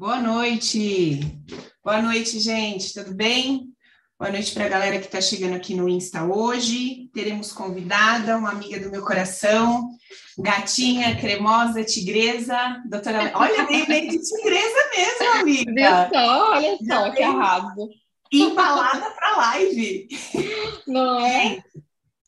Boa noite. Boa noite, gente. Tudo bem? Boa noite para a galera que está chegando aqui no Insta hoje. Teremos convidada, uma amiga do meu coração, gatinha, cremosa, tigresa, doutora. Olha, veio meio de tigresa mesmo, amiga. Viu só? Olha só Já que arraso. Embalada para live. Não é?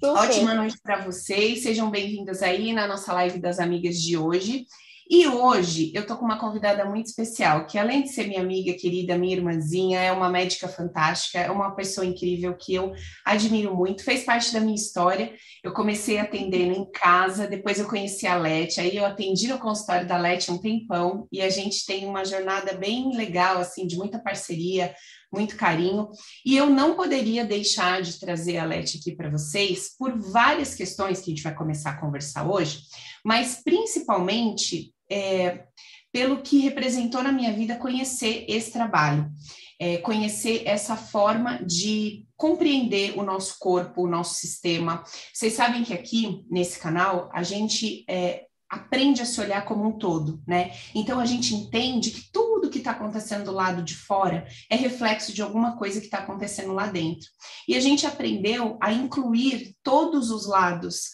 Ótima noite para vocês. Sejam bem-vindas aí na nossa live das amigas de hoje. E hoje eu tô com uma convidada muito especial, que além de ser minha amiga querida, minha irmãzinha, é uma médica fantástica, é uma pessoa incrível que eu admiro muito, fez parte da minha história. Eu comecei atendendo em casa, depois eu conheci a Leti, aí eu atendi no consultório da Leti um tempão, e a gente tem uma jornada bem legal, assim, de muita parceria, muito carinho. E eu não poderia deixar de trazer a Leti aqui para vocês por várias questões que a gente vai começar a conversar hoje, mas principalmente é, pelo que representou na minha vida conhecer esse trabalho, é, conhecer essa forma de compreender o nosso corpo, o nosso sistema. Vocês sabem que aqui nesse canal a gente é, aprende a se olhar como um todo, né? Então a gente entende que tudo que está acontecendo do lado de fora é reflexo de alguma coisa que está acontecendo lá dentro. E a gente aprendeu a incluir todos os lados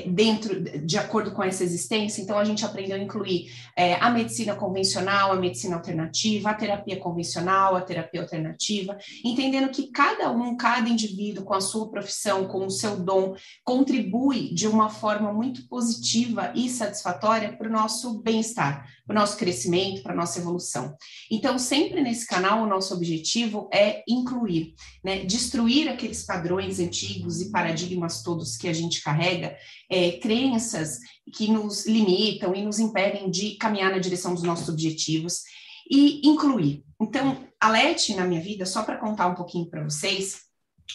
dentro, de acordo com essa existência, então a gente aprendeu a incluir é, a medicina convencional, a medicina alternativa, a terapia convencional, a terapia alternativa, entendendo que cada um, cada indivíduo, com a sua profissão, com o seu dom, contribui de uma forma muito positiva e satisfatória para o nosso bem-estar, o nosso crescimento, para a nossa evolução. Então, sempre nesse canal, o nosso objetivo é incluir, né, destruir aqueles padrões antigos e paradigmas todos que a gente carrega é, crenças que nos limitam e nos impedem de caminhar na direção dos nossos objetivos e incluir. Então, a Leti, na minha vida, só para contar um pouquinho para vocês,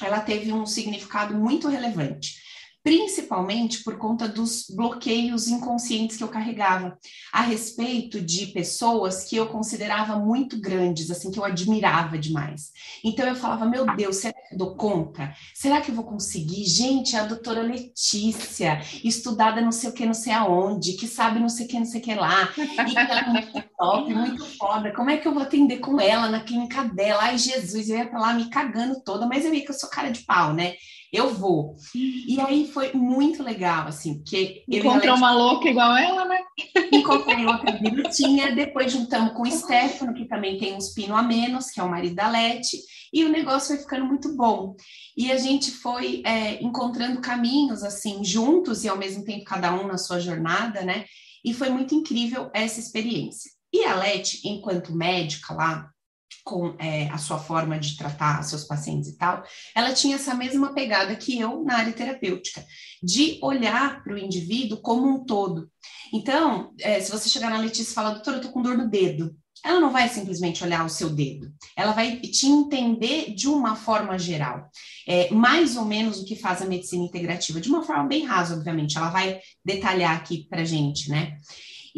ela teve um significado muito relevante principalmente por conta dos bloqueios inconscientes que eu carregava a respeito de pessoas que eu considerava muito grandes, assim, que eu admirava demais. Então eu falava, meu Deus, será que eu dou conta? Será que eu vou conseguir? Gente, a doutora Letícia, estudada não sei o que, não sei aonde, que sabe não sei o que, não sei o que lá, e ela é muito top, muito foda, como é que eu vou atender com ela na clínica dela? Ai, Jesus, eu ia pra lá me cagando toda, mas eu ia que eu sou cara de pau, né? Eu vou. E aí foi muito legal, assim, porque... Encontrou uma louca igual ela, né? Encontrei outra birutinha, depois juntamos com o Stefano, que também tem uns pino a menos, que é o marido da Leti, e o negócio foi ficando muito bom. E a gente foi é, encontrando caminhos, assim, juntos e ao mesmo tempo cada um na sua jornada, né? E foi muito incrível essa experiência. E a Leti, enquanto médica lá, com é, a sua forma de tratar seus pacientes e tal, ela tinha essa mesma pegada que eu na área terapêutica, de olhar para o indivíduo como um todo. Então, é, se você chegar na Letícia e falar, doutora, eu tô com dor no dedo, ela não vai simplesmente olhar o seu dedo, ela vai te entender de uma forma geral, é, mais ou menos o que faz a medicina integrativa, de uma forma bem rasa, obviamente, ela vai detalhar aqui para gente, né?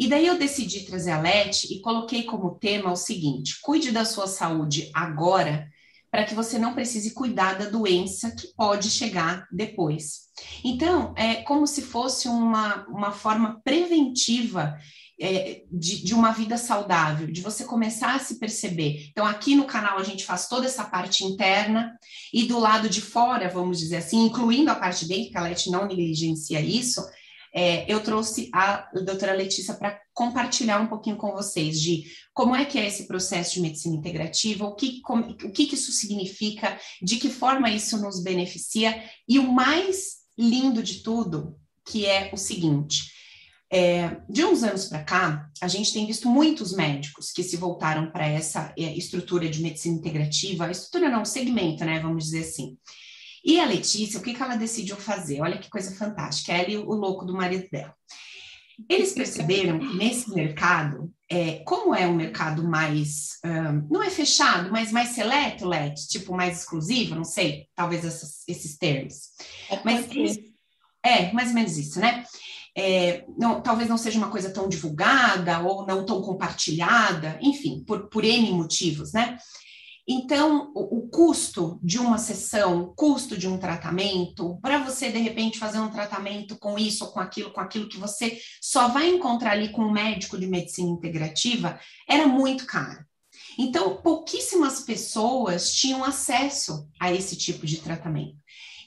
E daí eu decidi trazer a Leti e coloquei como tema o seguinte: cuide da sua saúde agora, para que você não precise cuidar da doença que pode chegar depois. Então, é como se fosse uma, uma forma preventiva é, de, de, uma vida saudável, de você começar a se perceber. Então, aqui no canal a gente faz toda essa parte interna e do lado de fora, vamos dizer assim, incluindo a parte dentro, que a Leti não negligencia isso, é, eu trouxe a doutora Letícia para compartilhar um pouquinho com vocês de como é que é esse processo de medicina integrativa, o que, como, o que, que isso significa, de que forma isso nos beneficia, e o mais lindo de tudo, que é o seguinte. É, de uns anos para cá, a gente tem visto muitos médicos que se voltaram para essa é, estrutura de medicina integrativa, estrutura não, segmento, né, vamos dizer assim. E a Letícia, o que, que ela decidiu fazer? Olha que coisa fantástica, ela e o louco do marido dela. Eles perceberam que nesse mercado, é, como é um mercado mais, um, não é fechado, mas mais seleto, Let, tipo mais exclusivo, não sei, talvez essas, esses termos. É mas eles, é, mais ou menos isso, né? É, não, talvez não seja uma coisa tão divulgada ou não tão compartilhada, enfim, por, por N motivos, né? Então, o, o, custo de uma sessão, o custo de um tratamento, para você de repente fazer um tratamento com isso ou com aquilo, com aquilo que você só vai encontrar ali com um médico de medicina integrativa, era muito caro. Então, pouquíssimas pessoas tinham acesso a esse tipo de tratamento.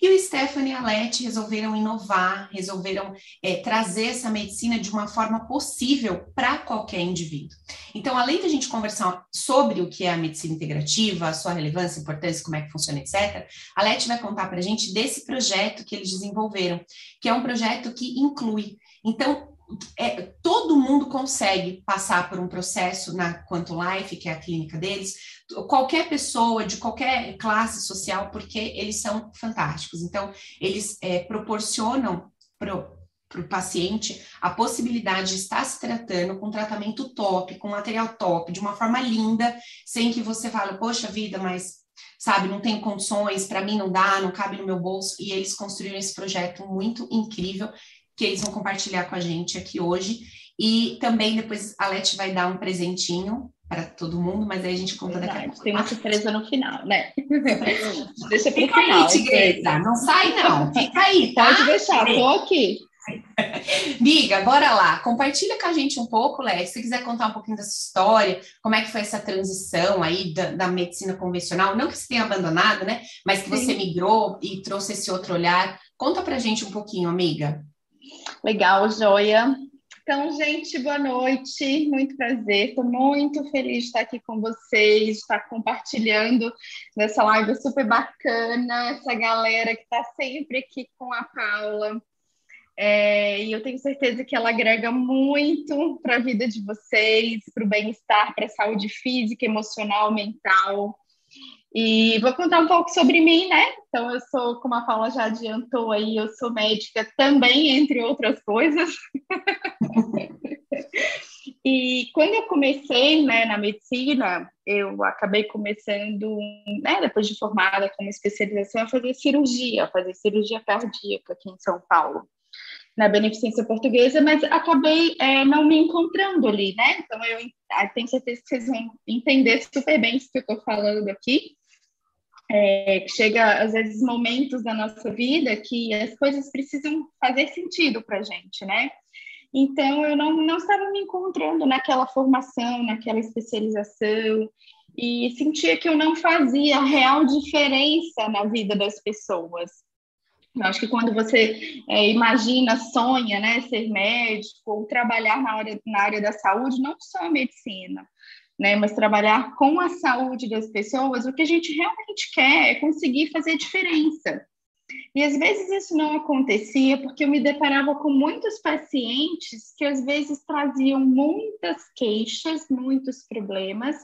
E o Stephanie e a Leti resolveram inovar, resolveram é, trazer essa medicina de uma forma possível para qualquer indivíduo. Então, além da gente conversar sobre o que é a medicina integrativa, a sua relevância, importância, como é que funciona, etc., a Leti vai contar para a gente desse projeto que eles desenvolveram, que é um projeto que inclui. Então, é, todo mundo consegue passar por um processo na Quanto Life, que é a clínica deles, qualquer pessoa de qualquer classe social, porque eles são fantásticos. Então, eles é, proporcionam para o paciente a possibilidade de estar se tratando com tratamento top, com material top, de uma forma linda, sem que você fale, poxa vida, mas sabe, não tenho condições, para mim não dá, não cabe no meu bolso, e eles construíram esse projeto muito incrível que eles vão compartilhar com a gente aqui hoje. E também depois a Leti vai dar um presentinho para todo mundo, mas aí a gente conta Verdade, daqui a pouco. Tem uma surpresa no final, né? Deixa para o final. Aí, tigresa, não sai não, fica aí, tá? Pode deixar, tô aqui. Miga, bora lá. Compartilha com a gente um pouco, Leti, se quiser contar um pouquinho dessa história, como é que foi essa transição aí da, da medicina convencional, não que você tenha abandonado, né? Mas que Sim. você migrou e trouxe esse outro olhar. Conta pra gente um pouquinho, amiga. Legal, joia. Então, gente, boa noite, muito prazer, estou muito feliz de estar aqui com vocês, estar compartilhando nessa live super bacana, essa galera que está sempre aqui com a Paula. É, e eu tenho certeza que ela agrega muito para a vida de vocês, para o bem-estar, para a saúde física, emocional, mental. E vou contar um pouco sobre mim, né? Então, eu sou, como a Paula já adiantou aí, eu sou médica também, entre outras coisas. e quando eu comecei né, na medicina, eu acabei começando, né, depois de formada como especialização, a fazer cirurgia, fazer cirurgia cardíaca aqui em São Paulo na Beneficência Portuguesa, mas acabei é, não me encontrando ali, né? Então, eu tenho certeza que vocês vão entender super bem isso que eu estou falando aqui é, chega às vezes momentos da nossa vida que as coisas precisam fazer sentido para a gente, né? Então eu não, não estava me encontrando naquela formação, naquela especialização e sentia que eu não fazia real diferença na vida das pessoas. Eu acho que quando você é, imagina, sonha, né, ser médico ou trabalhar na área, na área da saúde, não só a medicina, né? Mas trabalhar com a saúde das pessoas, o que a gente realmente quer é conseguir fazer diferença. E às vezes isso não acontecia porque eu me deparava com muitos pacientes que às vezes traziam muitas queixas, muitos problemas,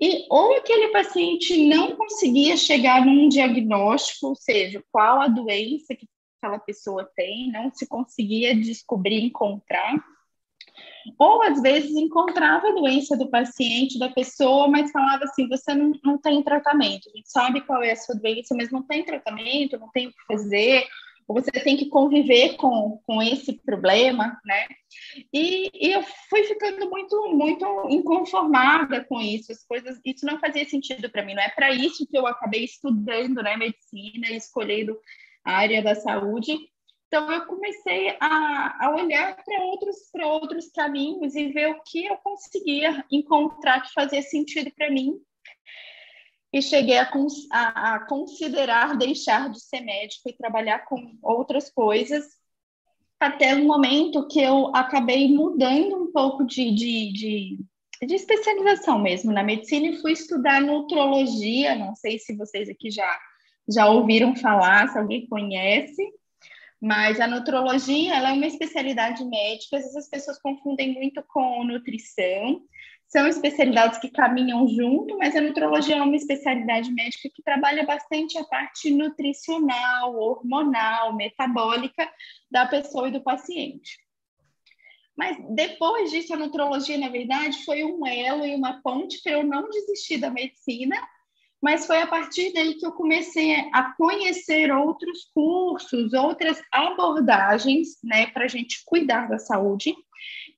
e ou aquele paciente não conseguia chegar num diagnóstico, ou seja, qual a doença que aquela pessoa tem, não se conseguia descobrir, encontrar, ou às vezes encontrava a doença do paciente, da pessoa, mas falava assim: você não, não tem tratamento, a gente sabe qual é a sua doença, mas não tem tratamento, não tem o que fazer, ou você tem que conviver com, com esse problema, né? E, e, eu fui ficando muito, muito inconformada com isso, as coisas, isso não fazia sentido para mim, não é para isso que eu acabei estudando, né, medicina escolhendo a área da saúde, então, eu comecei a, a olhar para outros, outros caminhos e ver o que eu conseguia encontrar que fazia sentido para mim. E cheguei a, a, a, considerar deixar de ser médico e trabalhar com outras coisas, até o momento que eu acabei mudando um pouco de, de, de, de especialização mesmo na medicina e fui estudar nutrologia. Não sei se vocês aqui já, já ouviram falar, se alguém conhece. Mas a nutrologia, ela é uma especialidade médica, às vezes as pessoas confundem muito com nutrição. São especialidades que caminham junto, mas a nutrologia é uma especialidade médica que trabalha bastante a parte nutricional, hormonal, metabólica da pessoa e do paciente. Mas depois disso, a nutrologia, na verdade, foi um elo e uma ponte para eu não desistir da medicina mas foi a partir daí que eu comecei a conhecer outros cursos, outras abordagens, né, para a gente cuidar da saúde.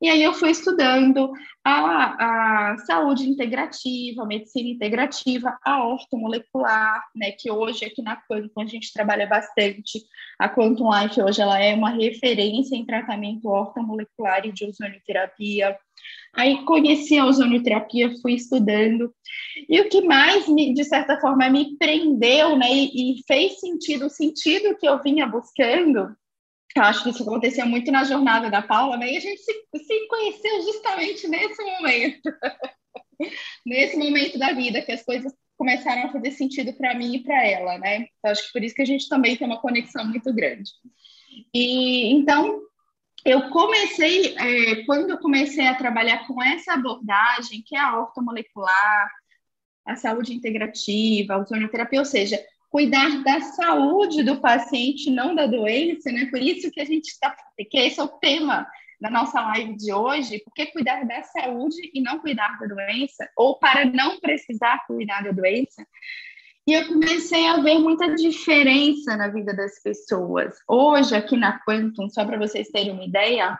E aí eu fui estudando a, a saúde integrativa, a medicina integrativa, a ortomolecular, né, que hoje aqui na Quantum a gente trabalha bastante. A Quantum Life hoje ela é uma referência em tratamento ortomolecular e de ozonioterapia. Aí conheci a ozonioterapia, fui estudando. E o que mais, me, de certa forma, me prendeu né, e, e fez sentido, o sentido que eu vinha buscando, eu acho que isso acontecia muito na jornada da Paula, né? E a gente se, se conheceu justamente nesse momento. nesse momento da vida, que as coisas começaram a fazer sentido para mim e para ela, né? Então, acho que por isso que a gente também tem uma conexão muito grande. E então eu comecei, é, quando eu comecei a trabalhar com essa abordagem, que é a ortomolecular, a saúde integrativa, a ozonioterapia, ou seja, cuidar da saúde do paciente, não da doença, né? Por isso que a gente está, que esse é o tema da nossa live de hoje, porque cuidar da saúde e não cuidar da doença, ou para não precisar cuidar da doença. E eu comecei a ver muita diferença na vida das pessoas. Hoje, aqui na Quantum, só para vocês terem uma ideia,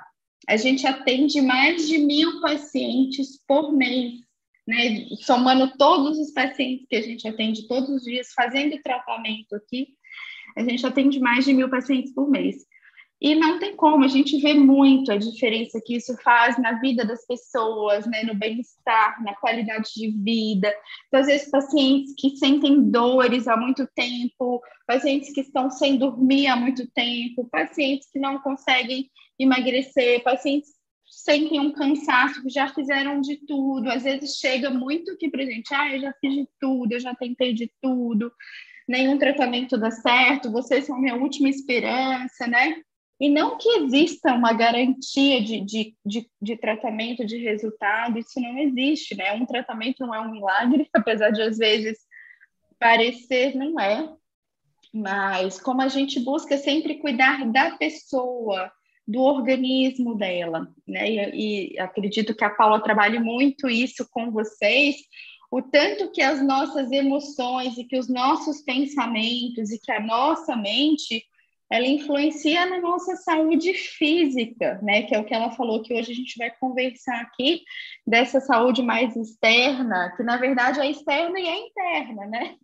a gente atende mais de mil pacientes por mês né, somando todos os pacientes que a gente atende todos os dias, fazendo tratamento aqui, a gente atende mais de mil pacientes por mês. E não tem como, a gente vê muito a diferença que isso faz na vida das pessoas, né, no bem-estar, na qualidade de vida. Então, às vezes, pacientes que sentem dores há muito tempo, pacientes que estão sem dormir há muito tempo, pacientes que não conseguem emagrecer, pacientes sentem um cansaço, já fizeram de tudo. Às vezes chega muito que para gente, ah, eu já fiz de tudo, eu já tentei de tudo, nenhum tratamento dá certo, vocês são minha última esperança, né? E não que exista uma garantia de, de, de, de, tratamento, de resultado, isso não existe, né? Um tratamento não é um milagre, apesar de às vezes parecer, não é. Mas como a gente busca sempre cuidar da pessoa, do organismo dela, né? E, e, acredito que a Paula trabalhe muito isso com vocês, o tanto que as nossas emoções e que os nossos pensamentos e que a nossa mente ela influencia na nossa saúde física, né? Que é o que ela falou que hoje a gente vai conversar aqui dessa saúde mais externa, que na verdade é externa e é interna, né?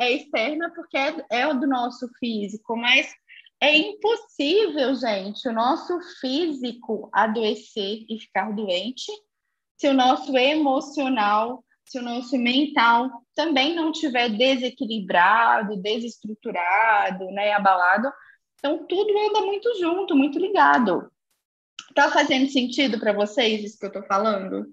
É externa porque é, é do nosso físico, mas é impossível, gente, o nosso físico adoecer e ficar doente se o nosso emocional, se o nosso mental também não tiver desequilibrado, desestruturado, né, abalado. Então, tudo anda muito junto, muito ligado. Tá fazendo sentido para vocês isso que eu estou falando?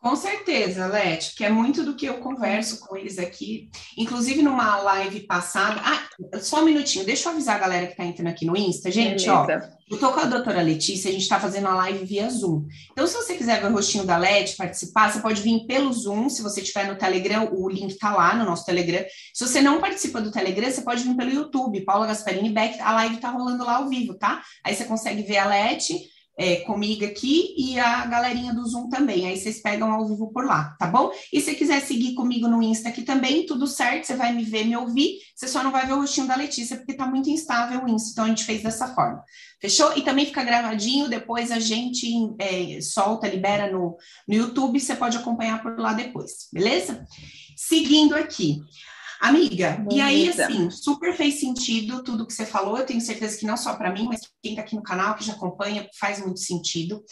Com certeza, Leti, que é muito do que eu converso com eles aqui. Inclusive, numa live passada. Ah, só um minutinho, deixa eu avisar a galera que está entrando aqui no Insta. Gente, Beleza. ó, eu tô com a doutora Letícia, a gente está fazendo a live via Zoom. Então, se você quiser ver o rostinho da Leti, participar, você pode vir pelo Zoom. Se você estiver no Telegram, o link está lá no nosso Telegram. Se você não participa do Telegram, você pode vir pelo YouTube, Paula Gasparini Beck, a live está rolando lá ao vivo, tá? Aí você consegue ver a Leti é, comigo aqui e a galerinha do Zoom também. Aí vocês pegam ao vivo por lá, tá bom? E se quiser seguir comigo no Insta aqui também, tudo certo, você vai me ver, me ouvir, você só não vai ver o rostinho da Letícia, porque tá muito instável o Insta, então a gente fez dessa forma. Fechou? E também fica gravadinho, depois a gente é, solta, libera no, no YouTube, você pode acompanhar por lá depois, beleza? Seguindo aqui. Amiga, Bonita. e aí, assim, super fez sentido tudo que você falou. Eu tenho certeza que não só para mim, mas quem está aqui no canal, que já acompanha, faz muito sentido.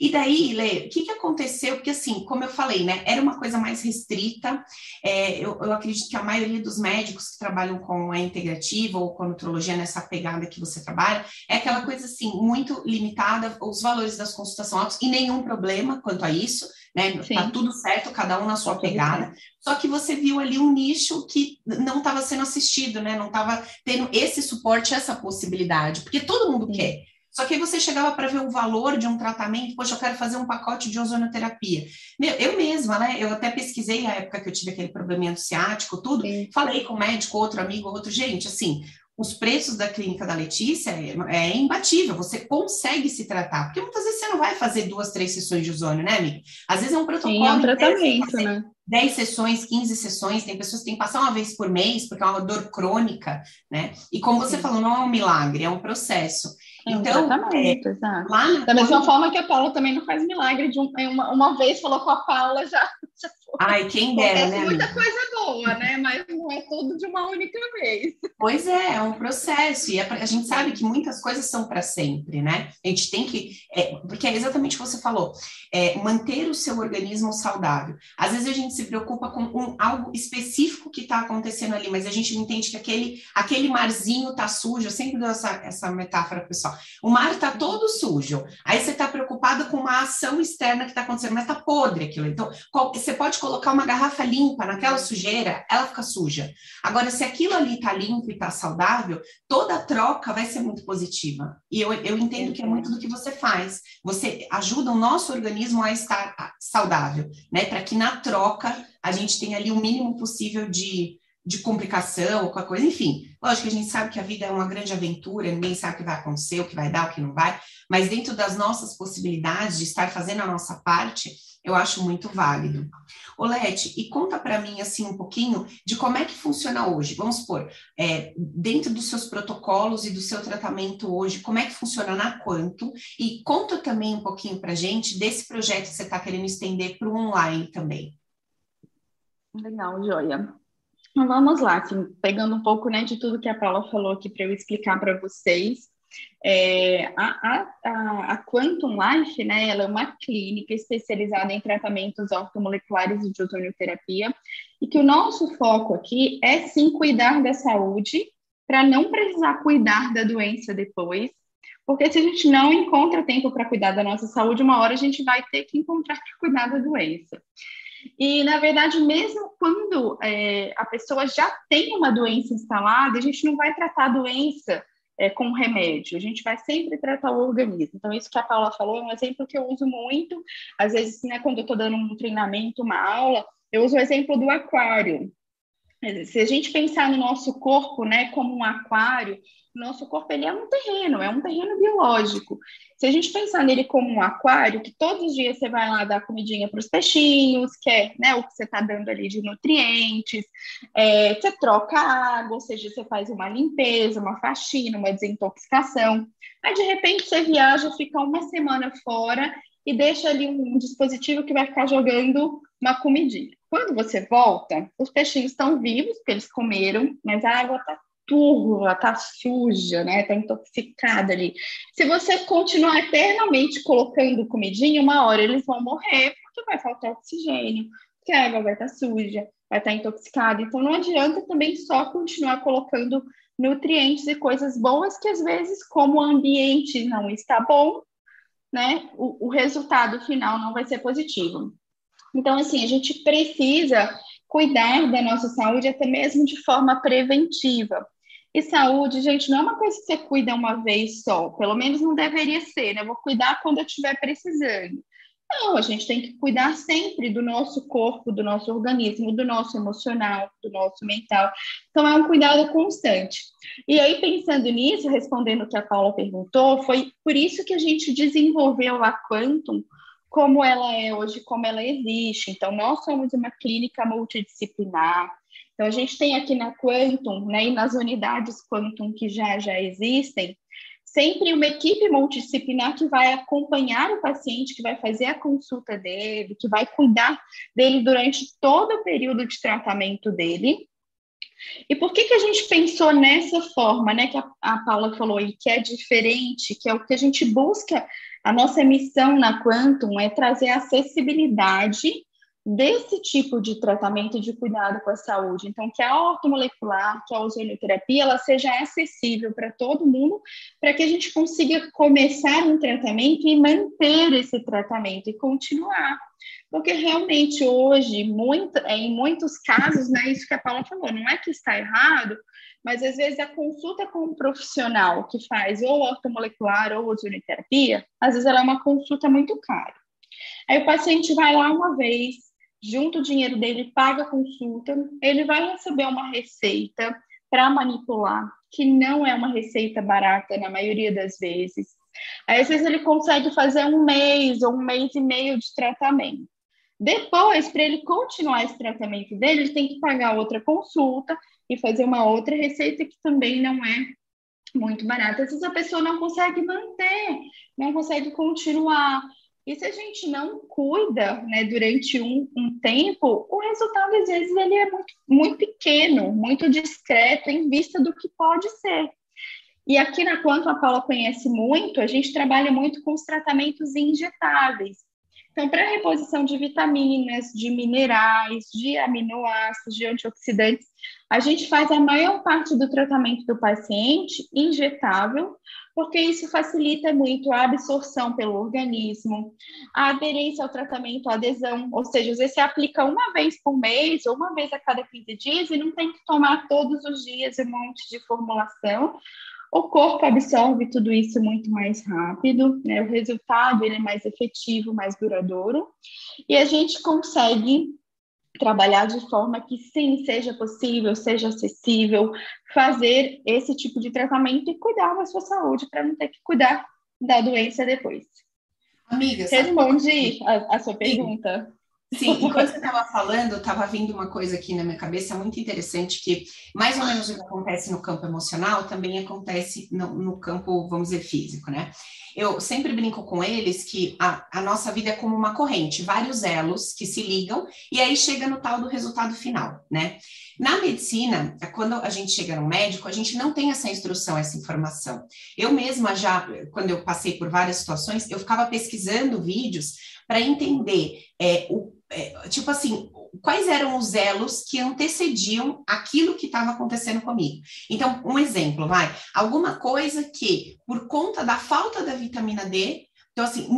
E daí, Lê, o que, que aconteceu? Porque, assim, como eu falei, né, era uma coisa mais restrita. É, eu, eu, acredito que a maioria dos médicos que trabalham com a integrativa ou com a nutrologia nessa pegada que você trabalha, é aquela coisa, assim, muito limitada, os valores das consultações altos e nenhum problema quanto a isso né? Tá Sim. Tá tudo certo, cada um na sua pegada. Só que você viu ali um nicho que não estava sendo assistido, né? Não estava tendo esse suporte, essa possibilidade, porque todo mundo Sim. quer. Só que aí você chegava para ver o valor de um tratamento, poxa, eu quero fazer um pacote de ozonoterapia. Meu, eu mesma, né? Eu até pesquisei a época que eu tive aquele probleminha ciático, tudo, Sim. falei com o médico, outro amigo, outro, gente, assim, os preços da clínica da Letícia é, é, imbatível, você consegue se tratar, porque muitas vezes você não vai fazer duas, três sessões de ozônio, né, amiga? Às vezes é um protocolo. Sim, é um tratamento, né? 10 sessões, 15 sessões, tem pessoas que têm que passar uma vez por mês, porque é uma dor crônica, né? E como você Sim. falou, não é um milagre, é um processo. É então, tratamento, é, exato. Lá da mesma quando... forma que a Paula também não faz milagre de um, uma, uma vez falou com a Paula já, já. Ai, quem dera, né? muita amiga? coisa boa, né? Mas não é tudo de uma única vez. Pois é, é um processo e a, a gente sabe que muitas coisas são para sempre, né? A gente tem que, é, porque é exatamente o que você falou, é, manter o seu organismo saudável. Às vezes a gente se preocupa com um, algo específico que está acontecendo ali, mas a gente entende que aquele, aquele marzinho tá sujo. Eu sempre dou essa, essa metáfora pessoal. O mar tá todo sujo. Aí você está preocupado com uma ação externa que está acontecendo, mas tá podre aquilo. Então, qual, você pode colocar uma garrafa limpa naquela sujeira, ela fica suja. Agora, se aquilo ali tá limpo e tá saudável, toda a troca vai ser muito positiva. E eu, eu entendo que é muito do que você faz. Você ajuda o nosso organismo a estar saudável, né? Para que na troca a gente tenha ali o mínimo possível de de complicação, qualquer coisa, enfim. Lógico que a gente sabe que a vida é uma grande aventura, ninguém sabe o que vai acontecer, o que vai dar, o que não vai, mas dentro das nossas possibilidades de estar fazendo a nossa parte, eu acho muito válido. Olete, e conta para mim assim um pouquinho de como é que funciona hoje. Vamos supor, é, dentro dos seus protocolos e do seu tratamento hoje, como é que funciona na Quanto? E conta também um pouquinho para gente desse projeto que você está querendo estender para o online também. Legal, joia. Então, vamos lá, assim, pegando um pouco né, de tudo que a Paula falou aqui para eu explicar para vocês. É, a, a, a, Quantum Life, né, ela é uma clínica especializada em tratamentos ortomoleculares e de ozonioterapia, e que o nosso foco aqui é sim cuidar da saúde, para não precisar cuidar da doença depois, porque se a gente não encontra tempo para cuidar da nossa saúde, uma hora a gente vai ter que encontrar para cuidar da doença. E, na verdade, mesmo quando é, a pessoa já tem uma doença instalada, a gente não vai tratar a doença é, com remédio, a gente vai sempre tratar o organismo. Então, isso que a Paula falou é um exemplo que eu uso muito. Às vezes, né, quando eu estou dando um treinamento, uma aula, eu uso o exemplo do aquário. Se a gente pensar no nosso corpo né, como um aquário, nosso corpo ele é um terreno, é um terreno biológico. Se a gente pensar nele como um aquário, que todos os dias você vai lá dar comidinha para os peixinhos, que é né, o que você está dando ali de nutrientes, é, você troca água, ou seja, você faz uma limpeza, uma faxina, uma desintoxicação. Aí, de repente, você viaja, fica uma semana fora e deixa ali um dispositivo que vai ficar jogando uma comidinha. Quando você volta, os peixinhos estão vivos, porque eles comeram, mas a água está turva, tá suja, né? Tá intoxicada ali. Se você continuar eternamente colocando comidinha, uma hora eles vão morrer porque vai faltar oxigênio, porque a água vai estar tá suja, vai estar tá intoxicada. Então não adianta também só continuar colocando nutrientes e coisas boas que às vezes, como o ambiente não está bom, né? O, o resultado final não vai ser positivo. Então, assim, a gente precisa cuidar da nossa saúde até mesmo de forma preventiva. E saúde, gente, não é uma coisa que você cuida uma vez só, pelo menos não deveria ser, né? Eu vou cuidar quando eu estiver precisando. Não, a gente tem que cuidar sempre do nosso corpo, do nosso organismo, do nosso emocional, do nosso mental. Então, é um cuidado constante. E aí, pensando nisso, respondendo o que a Paula perguntou, foi por isso que a gente desenvolveu a Quantum como ela é hoje, como ela existe. Então, nós somos uma clínica multidisciplinar, então, a gente tem aqui na Quantum, né, e nas unidades Quantum que já, já existem, sempre uma equipe multidisciplinar que vai acompanhar o paciente, que vai fazer a consulta dele, que vai cuidar dele durante todo o período de tratamento dele. E por que, que a gente pensou nessa forma, né, que a, a Paula falou aí, que é diferente, que é o que a gente busca, a nossa missão na Quantum é trazer acessibilidade desse tipo de tratamento de cuidado com a saúde. Então, que a ortomolecular, que a ozonioterapia, ela seja acessível para todo mundo, para que a gente consiga começar um tratamento e manter esse tratamento e continuar. Porque realmente hoje, muito, é, em muitos casos, né, isso que a Paula falou, não é que está errado, mas às vezes a consulta com um profissional que faz ou ortomolecular ou ozonioterapia, às vezes ela é uma consulta muito cara. Aí o paciente vai lá uma vez, junta o dinheiro dele, paga a consulta, ele vai receber uma receita para manipular, que não é uma receita barata na maioria das vezes. Aí, às vezes ele consegue fazer um mês ou um mês e meio de tratamento. Depois, para ele continuar esse tratamento dele, ele tem que pagar outra consulta e fazer uma outra receita que também não é muito barato. Às vezes a pessoa não consegue manter, não consegue continuar. E se a gente não cuida né, durante um, um tempo, o resultado, às vezes, ele é muito, muito pequeno, muito discreto em vista do que pode ser. E aqui na Quanto a Paula conhece muito, a gente trabalha muito com os tratamentos injetáveis. Então, para reposição de vitaminas, de minerais, de aminoácidos, de antioxidantes, a gente faz a maior parte do tratamento do paciente injetável, porque isso facilita muito a absorção pelo organismo, a aderência ao tratamento, a adesão, ou seja, você aplica uma vez por mês ou uma vez a cada 15 dias e não tem que tomar todos os dias um monte de formulação, o corpo absorve tudo isso muito mais rápido, né? O resultado ele é mais efetivo, mais duradouro, e a gente consegue trabalhar de forma que sim, seja possível, seja acessível, fazer esse tipo de tratamento e cuidar da sua saúde para não ter que cuidar da doença depois. Amiga, responde a, a, sua pergunta. Sim, enquanto você estava falando, estava vindo uma coisa aqui na minha cabeça muito interessante, que mais ou menos o que acontece no campo emocional também acontece no, no campo, vamos dizer, físico, né? Eu sempre brinco com eles que a, a, nossa vida é como uma corrente, vários elos que se ligam e aí chega no tal do resultado final, né? Na medicina, quando a gente chega no médico, a gente não tem essa instrução, essa informação. Eu mesma já, quando eu passei por várias situações, eu ficava pesquisando vídeos para entender é, o é, tipo assim, quais eram os elos que antecediam aquilo que estava acontecendo comigo. Então, um exemplo, vai, alguma coisa que, por conta da falta da vitamina D, então, assim,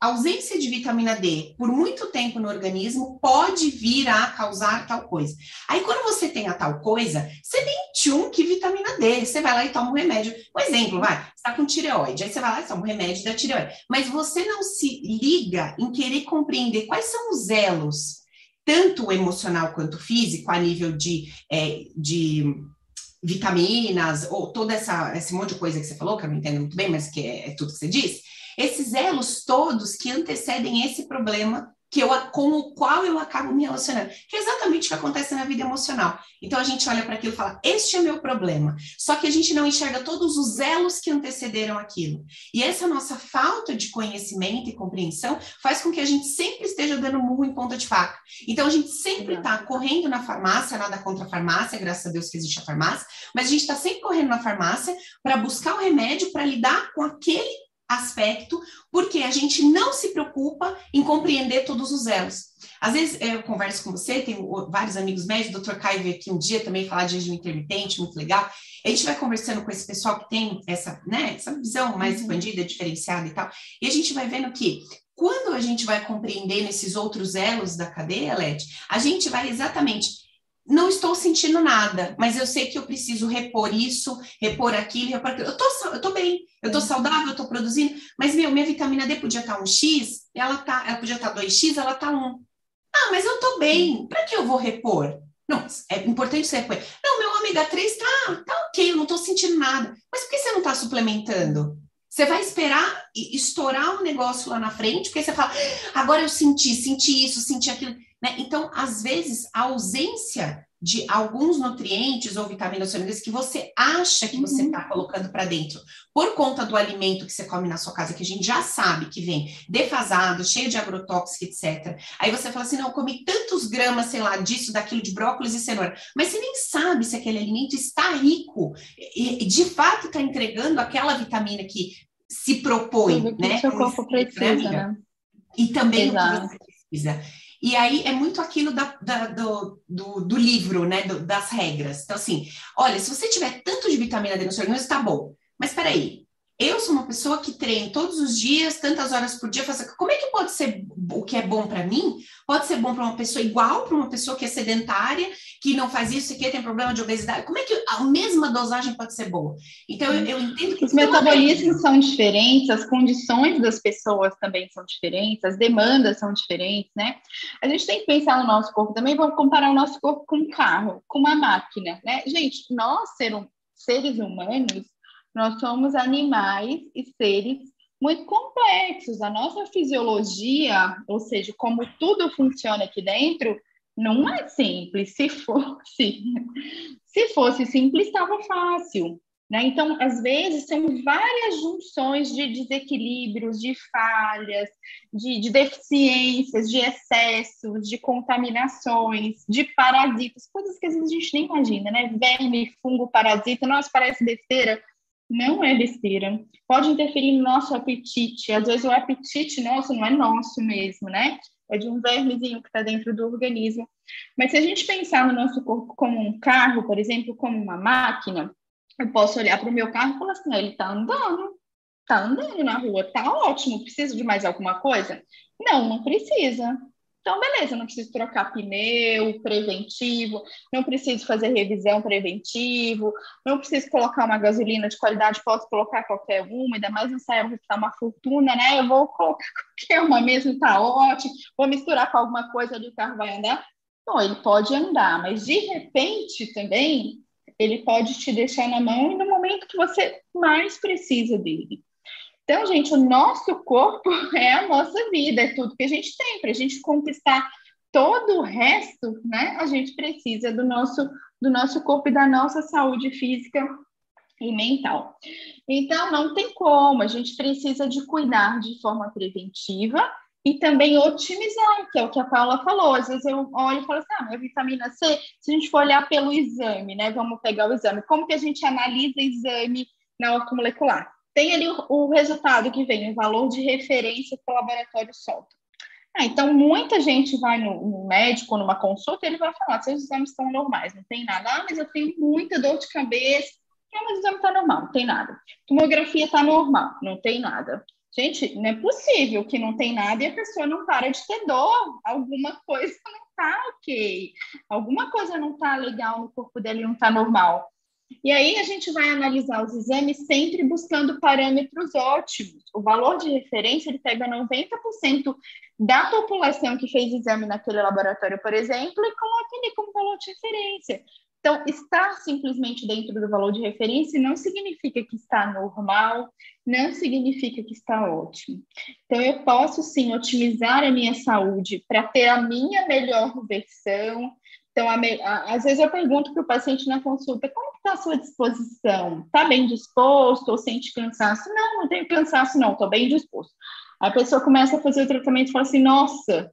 a ausência de vitamina D por muito tempo no organismo pode vir a causar tal coisa. Aí, quando você tem a tal coisa, você nem tchum que vitamina D. Você vai lá e toma um remédio. Um exemplo, vai, você está com tireoide. Aí você vai lá e toma um remédio da tireoide. Mas você não se liga em querer compreender quais são os elos, tanto emocional quanto físico, a nível de, é, de vitaminas, ou toda essa esse monte de coisa que você falou, que eu não entendo muito bem, mas que é, é tudo que você disse, esses elos todos que antecedem esse problema que eu, com o qual eu acabo me relacionando, que é exatamente o que acontece na vida emocional. Então a gente olha para aquilo e fala: este é o meu problema. Só que a gente não enxerga todos os elos que antecederam aquilo. E essa nossa falta de conhecimento e compreensão faz com que a gente sempre esteja dando murro em ponta de faca. Então a gente sempre está correndo na farmácia, nada contra a farmácia, graças a Deus que existe a farmácia, mas a gente está sempre correndo na farmácia para buscar o remédio para lidar com aquele aspecto, porque a gente não se preocupa em compreender todos os elos. Às vezes eu converso com você, tenho vários amigos médicos, o doutor Caio veio aqui um dia também falar de regime intermitente, muito legal. A gente vai conversando com esse pessoal que tem essa, né, essa visão mais uhum. expandida, diferenciada e tal, e a gente vai vendo que quando a gente vai compreender esses outros elos da cadeia, Led, a gente vai exatamente não estou sentindo nada, mas eu sei que eu preciso repor isso, repor aquilo, repor aquilo. Eu tô, eu tô bem, eu tô saudável, eu tô produzindo, mas meu, minha vitamina D podia estar tá um X, ela tá, ela podia estar tá 2X, ela tá 1. Ah, mas eu tô bem, para que eu vou repor? Não, é importante você repor. Não, meu ômega 3 tá, tá ok, eu não tô sentindo nada. Mas por que você não tá suplementando? Você vai esperar estourar um negócio lá na frente, porque você fala, ah, agora eu senti, senti isso, senti aquilo. Né? Então, às vezes, a ausência de alguns nutrientes ou vitaminas que você acha que você está uhum. colocando para dentro, por conta do alimento que você come na sua casa, que a gente já sabe que vem defasado, cheio de agrotóxico, etc. Aí você fala assim: não, eu comi tantos gramas, sei lá, disso, daquilo, de brócolis e cenoura, mas você nem sabe se aquele alimento está rico e, de fato está entregando aquela vitamina que se propõe, né? Que o seu corpo precisa, né? E também Exato. o que você precisa. E aí é muito aquilo da, da, do, do, do, livro, né? Do, das regras. Então, assim, olha, se você tiver tanto de vitamina D no seu organismo, está bom. Mas peraí, eu sou uma pessoa que treino todos os dias, tantas horas por dia. Faço... Como é que pode ser o que é bom para mim? Pode ser bom para uma pessoa igual para uma pessoa que é sedentária, que não faz isso e que tem problema de obesidade. Como é que a mesma dosagem pode ser boa? Então, eu, eu entendo que. Os metabolismos são diferentes, as condições das pessoas também são diferentes, as demandas são diferentes, né? A gente tem que pensar no nosso corpo também, vamos comparar o nosso corpo com um carro, com uma máquina, né? Gente, nós, seres humanos, nós somos animais e seres muito complexos. A nossa fisiologia, ou seja, como tudo funciona aqui dentro, não é simples. Se fosse, se fosse simples, estava fácil. Né? Então, às vezes, são várias junções de desequilíbrios, de falhas, de, de, deficiências, de excessos, de contaminações, de parasitas, coisas que às vezes a gente nem imagina, né? Verme, fungo, parasita, nossa, parece besteira. Não é besteira. Pode interferir no nosso apetite. Às vezes o apetite nosso não é nosso mesmo, né? É de um vermezinho que está dentro do organismo. Mas se a gente pensar no nosso corpo como um carro, por exemplo, como uma máquina, eu posso olhar para o meu carro e falar assim: ah, ele está andando, está andando na rua, está ótimo, precisa de mais alguma coisa? Não, não precisa. Então, beleza, não preciso trocar pneu preventivo, não preciso fazer revisão preventivo, não preciso colocar uma gasolina de qualidade, posso colocar qualquer uma, ainda mais nessa época que está uma fortuna, né? Eu vou colocar qualquer uma mesmo, está ótimo, vou misturar com alguma coisa ali, o carro vai andar. Bom, ele pode andar, mas de repente também ele pode te deixar na mão no momento que você mais precisa dele. Então, gente, o nosso corpo é a nossa vida, é tudo que a gente tem. Para a gente conquistar todo o resto, né? A gente precisa do nosso, do nosso corpo e da nossa saúde física e mental. Então, não tem como, a gente precisa de cuidar de forma preventiva e também otimizar, que é o que a Paula falou. Às vezes eu olho e falo assim, ah, minha vitamina C, se a gente for olhar pelo exame, né? Vamos pegar o exame. Como que a gente analisa exame na ortomolecular? Tem ali o, o resultado que vem, o valor de referência que o laboratório solta. Ah, então, muita gente vai no, no médico, numa consulta, ele vai falar, seus exames estão normais, não tem nada. Ah, mas eu tenho muita dor de cabeça. Ah, mas o exame está normal, não tem nada. Tomografia está normal, não tem nada. Gente, não é possível que não tem nada e a pessoa não para de ter dor. Alguma coisa não está ok. Alguma coisa não está legal no corpo dele, não está normal. E aí a gente vai analisar os exames sempre buscando parâmetros ótimos. O valor de referência ele pega 90% da população que fez exame naquele laboratório, por exemplo, e coloca ele como valor de referência. Então, estar simplesmente dentro do valor de referência não significa que está normal, não significa que está ótimo. Então, eu posso sim otimizar a minha saúde para ter a minha melhor versão, então, a, a, às vezes eu pergunto para o paciente na consulta, como está a sua disposição? Está bem disposto ou sente cansaço? Não, não tenho cansaço não, estou bem disposto. A pessoa começa a fazer o tratamento e fala assim, nossa,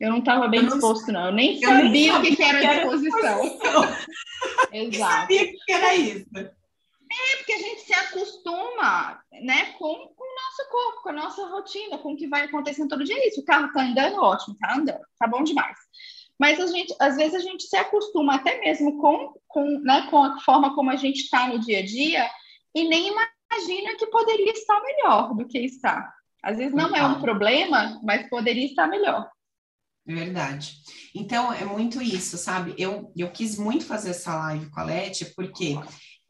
eu não estava bem disposto não, eu nem eu sabia, nem sabia o que, que era, era disposição. disposição. Exato. sabia o que era isso. É, porque a gente se acostuma, né, com, com o nosso corpo, com a nossa rotina, com o que vai acontecendo todo dia. Isso, o carro está andando, ótimo, está andando, tá bom demais. Mas a gente, às vezes a gente se acostuma até mesmo com, com, né, com a forma como a gente está no dia a dia e nem imagina que poderia estar melhor do que está. Às vezes não é um problema, mas poderia estar melhor. É verdade. Então, é muito isso, sabe? Eu, eu quis muito fazer essa live com a Leti, porque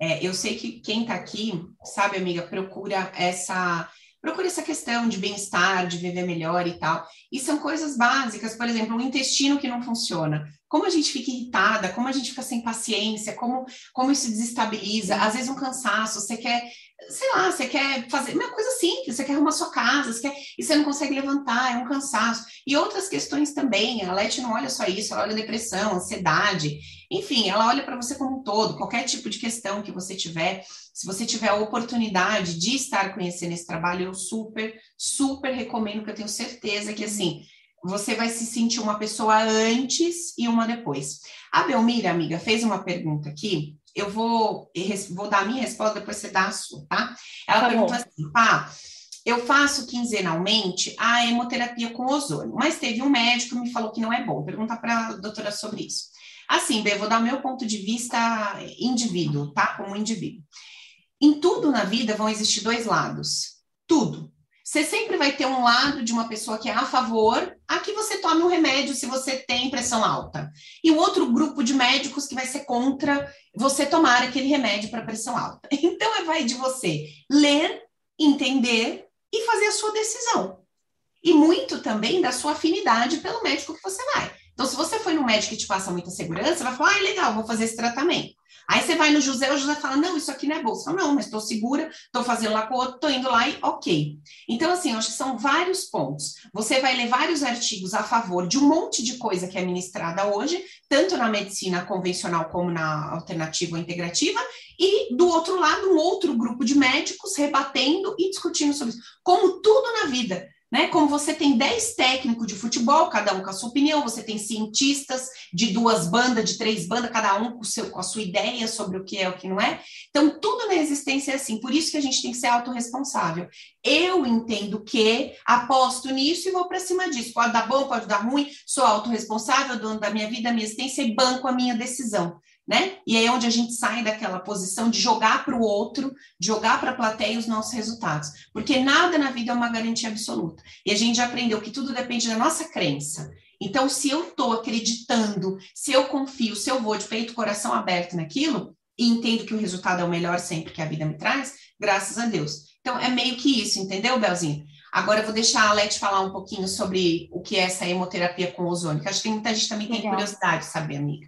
é, eu sei que quem está aqui, sabe, amiga, procura essa procure essa questão de bem-estar, de viver melhor e tal. E são coisas básicas, por exemplo, o intestino que não funciona. Como a gente fica irritada, como a gente fica sem paciência, como, como isso desestabiliza. Às vezes um cansaço, você quer sei lá, você quer fazer uma coisa simples, você quer arrumar sua casa, você quer, e você não consegue levantar, é um cansaço. E outras questões também, a Leti não olha só isso, ela olha depressão, ansiedade, enfim, ela olha para você como um todo, qualquer tipo de questão que você tiver, se você tiver a oportunidade de estar conhecendo esse trabalho, eu super, super recomendo, que eu tenho certeza que, assim, você vai se sentir uma pessoa antes e uma depois. A Belmira, amiga, fez uma pergunta aqui, eu vou, vou dar a minha resposta, depois você dá a sua, tá? Ela tá perguntou assim, pá, eu faço quinzenalmente a hemoterapia com ozônio, mas teve um médico que me falou que não é bom. Pergunta para a doutora sobre isso. Assim, Bê, vou dar meu ponto de vista indivíduo, tá? Como indivíduo. Em tudo na vida vão existir dois lados. Tudo. Você sempre vai ter um lado de uma pessoa que é a favor a que você tome um remédio se você tem pressão alta. E o outro grupo de médicos que vai ser contra você tomar aquele remédio para pressão alta. Então, é vai de você ler, entender e fazer a sua decisão. E muito também da sua afinidade pelo médico que você vai. Então, se você foi no médico que te passa muita segurança, vai falar, ah, legal, vou fazer esse tratamento. Aí você vai no José, o José fala, não, isso aqui não é bolsa. Não, mas estou segura, estou fazendo lá com o outro, estou indo lá e ok. Então, assim, eu acho que são vários pontos. Você vai ler vários artigos a favor de um monte de coisa que é ministrada hoje, tanto na medicina convencional como na alternativa ou integrativa, e do outro lado, um outro grupo de médicos rebatendo e discutindo sobre isso. Como tudo na vida. Né? Como você tem 10 técnicos de futebol, cada um com a sua opinião, você tem cientistas de duas bandas, de três bandas, cada um com, seu, com a sua ideia sobre o que é o que não é. Então, tudo na existência é assim, por isso que a gente tem que ser autorresponsável. Eu entendo que aposto nisso e vou para cima disso. Pode dar bom, pode dar ruim, sou autorresponsável, dono da minha vida, da minha existência e banco a minha decisão né? E aí é onde a gente sai daquela posição de jogar para o outro, de jogar para a plateia os nossos resultados. Porque nada na vida é uma garantia absoluta. E a gente já aprendeu que tudo depende da nossa crença. Então, se eu estou acreditando, se eu confio, se eu vou de peito coração aberto naquilo, e entendo que o resultado é o melhor sempre que a vida me traz, graças a Deus. Então, é meio que isso, entendeu, Belzinho? Agora eu vou deixar a Leti falar um pouquinho sobre o que é essa hemoterapia com ozônio, que acho que muita gente também tem curiosidade de saber, amiga.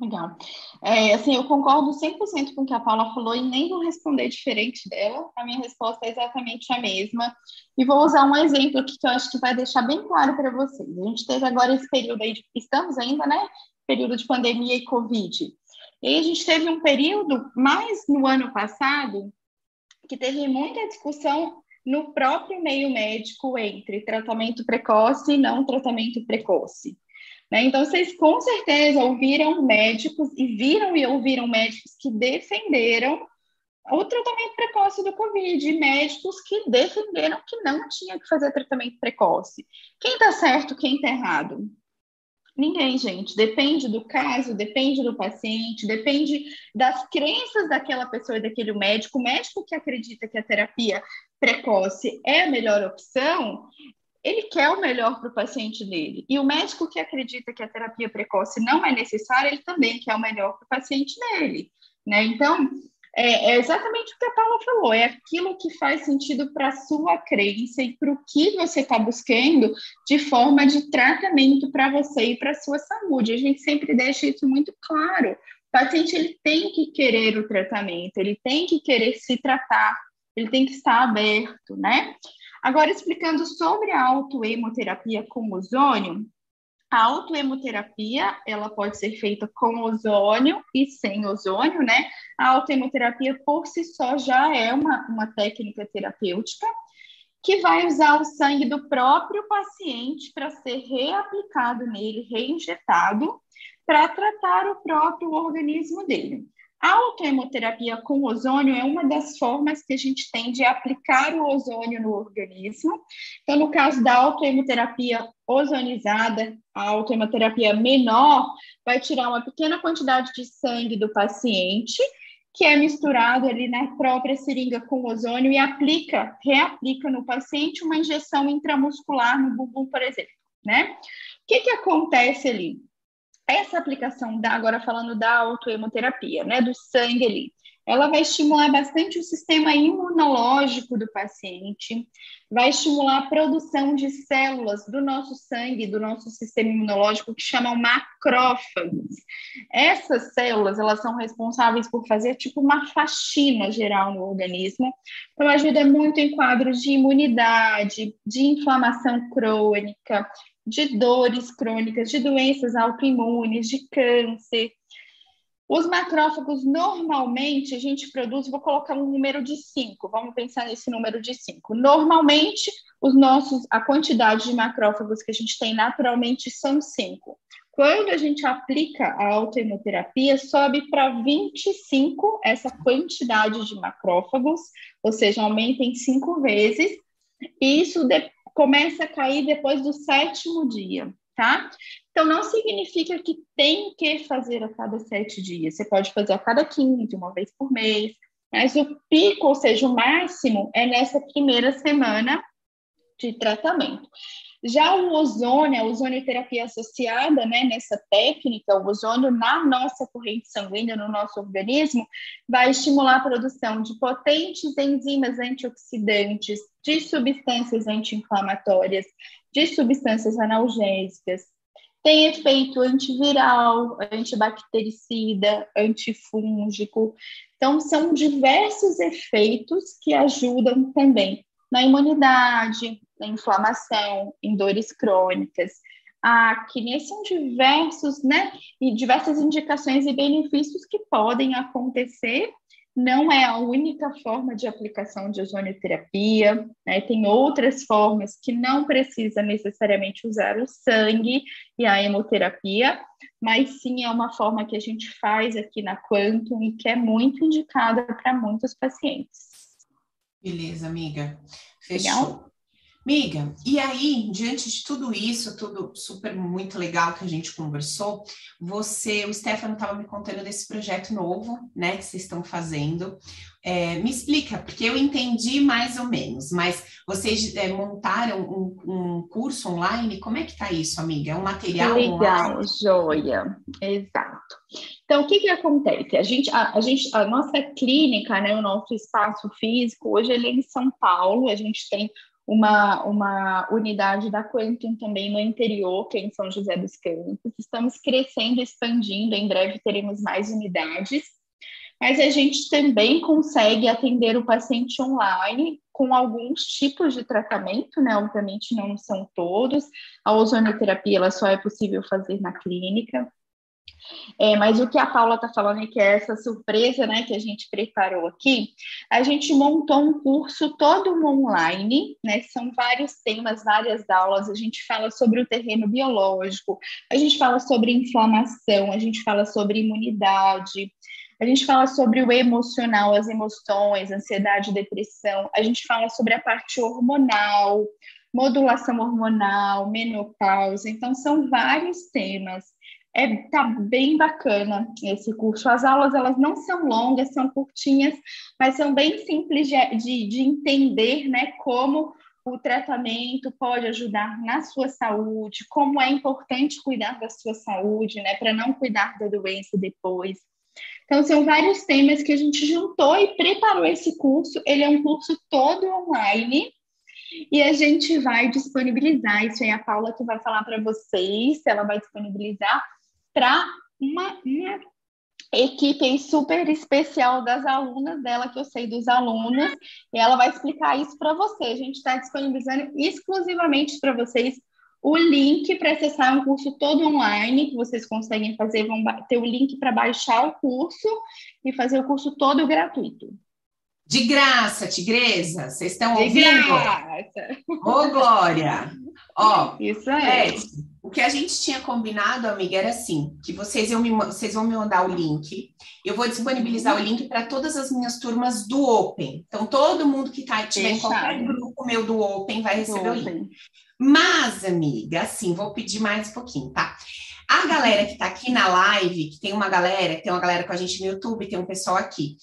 Legal. É, assim, eu concordo 100% com o que a Paula falou e nem vou responder diferente dela. A minha resposta é exatamente a mesma. E vou usar um exemplo aqui que eu acho que vai deixar bem claro para vocês. A gente teve agora esse período aí, de, estamos ainda, né? Período de pandemia e Covid. E a gente teve um período, mais no ano passado, que teve muita discussão no próprio meio médico entre tratamento precoce e não tratamento precoce. Né? Então, vocês com certeza ouviram médicos e viram e ouviram médicos que defenderam o tratamento precoce do Covid, médicos que defenderam que não tinha que fazer tratamento precoce. Quem está certo, quem está errado? Ninguém, gente. Depende do caso, depende do paciente, depende das crenças daquela pessoa e daquele médico. O médico que acredita que a terapia precoce é a melhor opção, ele quer o melhor para o paciente dele. E o médico que acredita que a terapia precoce não é necessária, ele também quer o melhor para o paciente dele. Né? Então, é, é, exatamente o que a Paula falou, é aquilo que faz sentido para a sua crença e para o que você está buscando de forma de tratamento para você e para a sua saúde. A gente sempre deixa isso muito claro. O paciente ele tem que querer o tratamento, ele tem que querer se tratar, ele tem que estar aberto, né? Agora, explicando sobre a autoemoterapia com ozônio, a autoemoterapia, ela pode ser feita com ozônio e sem ozônio, né? A autoemoterapia por si só já é uma, uma técnica terapêutica que vai usar o sangue do próprio paciente para ser reaplicado nele, reinjetado, para tratar o próprio organismo dele. A autohemoterapia com ozônio é uma das formas que a gente tem de aplicar o ozônio no organismo. Então, no caso da autohemoterapia ozonizada, a autohemoterapia menor vai tirar uma pequena quantidade de sangue do paciente, que é misturado ali na própria seringa com ozônio e aplica, reaplica no paciente uma injeção intramuscular no bumbum, por exemplo, né? O que que acontece ali? Essa aplicação da, agora falando da autoemoterapia, né, do sangue ali, ela vai estimular bastante o sistema imunológico do paciente, vai estimular a produção de células do nosso sangue, do nosso sistema imunológico, que chamam macrófagos. Essas células, elas são responsáveis por fazer tipo uma faxina geral no organismo, então ajuda muito em quadros de imunidade, de inflamação crônica, de dores crônicas, de doenças autoimunes, de câncer. Os macrófagos, normalmente, a gente produz, vou colocar um número de 5, vamos pensar nesse número de 5. Normalmente, os nossos, a quantidade de macrófagos que a gente tem naturalmente são 5. Quando a gente aplica a autoimunoterapia, sobe para 25 essa quantidade de macrófagos, ou seja, aumenta em 5 vezes. E isso começa a cair depois do sétimo dia, tá? Então, não significa que tem que fazer a cada sete dias. Você pode fazer a cada 15, uma vez por mês. Mas o pico, ou seja, o máximo, é nessa primeira semana de tratamento. Já o ozônio, a ozonioterapia associada né, nessa técnica, o ozônio na nossa corrente sanguínea, no nosso organismo, vai estimular a produção de potentes enzimas antioxidantes, de substâncias anti-inflamatórias, de substâncias analgésicas, Tem efeito antiviral, antibactericida, antifúngico. Então, são diversos efeitos que ajudam também na imunidade, na inflamação, em dores crônicas. A acne são diversos, né, e diversas indicações e benefícios que podem acontecer não é a única forma de aplicação de ozonioterapia, né? tem outras formas que não precisa necessariamente usar o sangue e a hemoterapia, mas sim é uma forma que a gente faz aqui na Quantum e que é muito indicada para muitos pacientes. Beleza, amiga. Fechou. Legal? Miga, e aí, diante de tudo isso, tudo super muito legal que a gente conversou, você, o Stefano estava me contando desse projeto novo, né, que vocês estão fazendo. É, me explica, porque eu entendi mais ou menos, mas vocês é, montaram um, um, curso online, como é que tá isso, amiga? É um material Legal, online? joia, exato. Então, o que que acontece? A gente, a, a, gente, a nossa clínica, né, o nosso espaço físico, hoje ele é em São Paulo, a gente tem uma, uma unidade da Quantum também no interior, que é em São José dos Campos. Estamos crescendo, expandindo, em breve teremos mais unidades. Mas a gente também consegue atender o paciente online com alguns tipos de tratamento, né? Obviamente não são todos. A ozonioterapia ela só é possível fazer na clínica. É, mas o que a Paula está falando é que é essa surpresa né, que a gente preparou aqui, a gente montou um curso todo online, né? São vários temas, várias aulas. A gente fala sobre o terreno biológico, a gente fala sobre inflamação, a gente fala sobre imunidade, a gente fala sobre o emocional, as emoções, ansiedade, depressão, a gente fala sobre a parte hormonal, modulação hormonal, menopausa. Então, são vários temas. É, tá bem bacana esse curso. As aulas elas não são longas, são curtinhas, mas são bem simples de, de, de entender, né? Como o tratamento pode ajudar na sua saúde, como é importante cuidar da sua saúde, né? Para não cuidar da doença depois. Então, são vários temas que a gente juntou e preparou esse curso. Ele é um curso todo online, e a gente vai disponibilizar. Isso aí a Paula que vai falar para vocês, ela vai disponibilizar para uma, uma equipe super especial das alunas dela, que eu sei dos alunos, e ela vai explicar isso para você. A gente está disponibilizando exclusivamente para vocês o link para acessar um curso todo online que vocês conseguem fazer, vão ter o link para baixar o curso e fazer o curso todo gratuito. De graça, tigresa, vocês estão ouvindo? De graça. Ô, Glória! Ó, isso é. é. O que a gente tinha combinado, amiga, era assim: que vocês, me, vocês vão me mandar o link, eu vou disponibilizar o link para todas as minhas turmas do Open. Então, todo mundo que tá, tiver em qualquer grupo meu do Open vai receber o link. Mas, amiga, assim, vou pedir mais um pouquinho, tá? A galera que tá aqui na live, que tem uma galera, tem uma galera com a gente no YouTube, tem um pessoal aqui.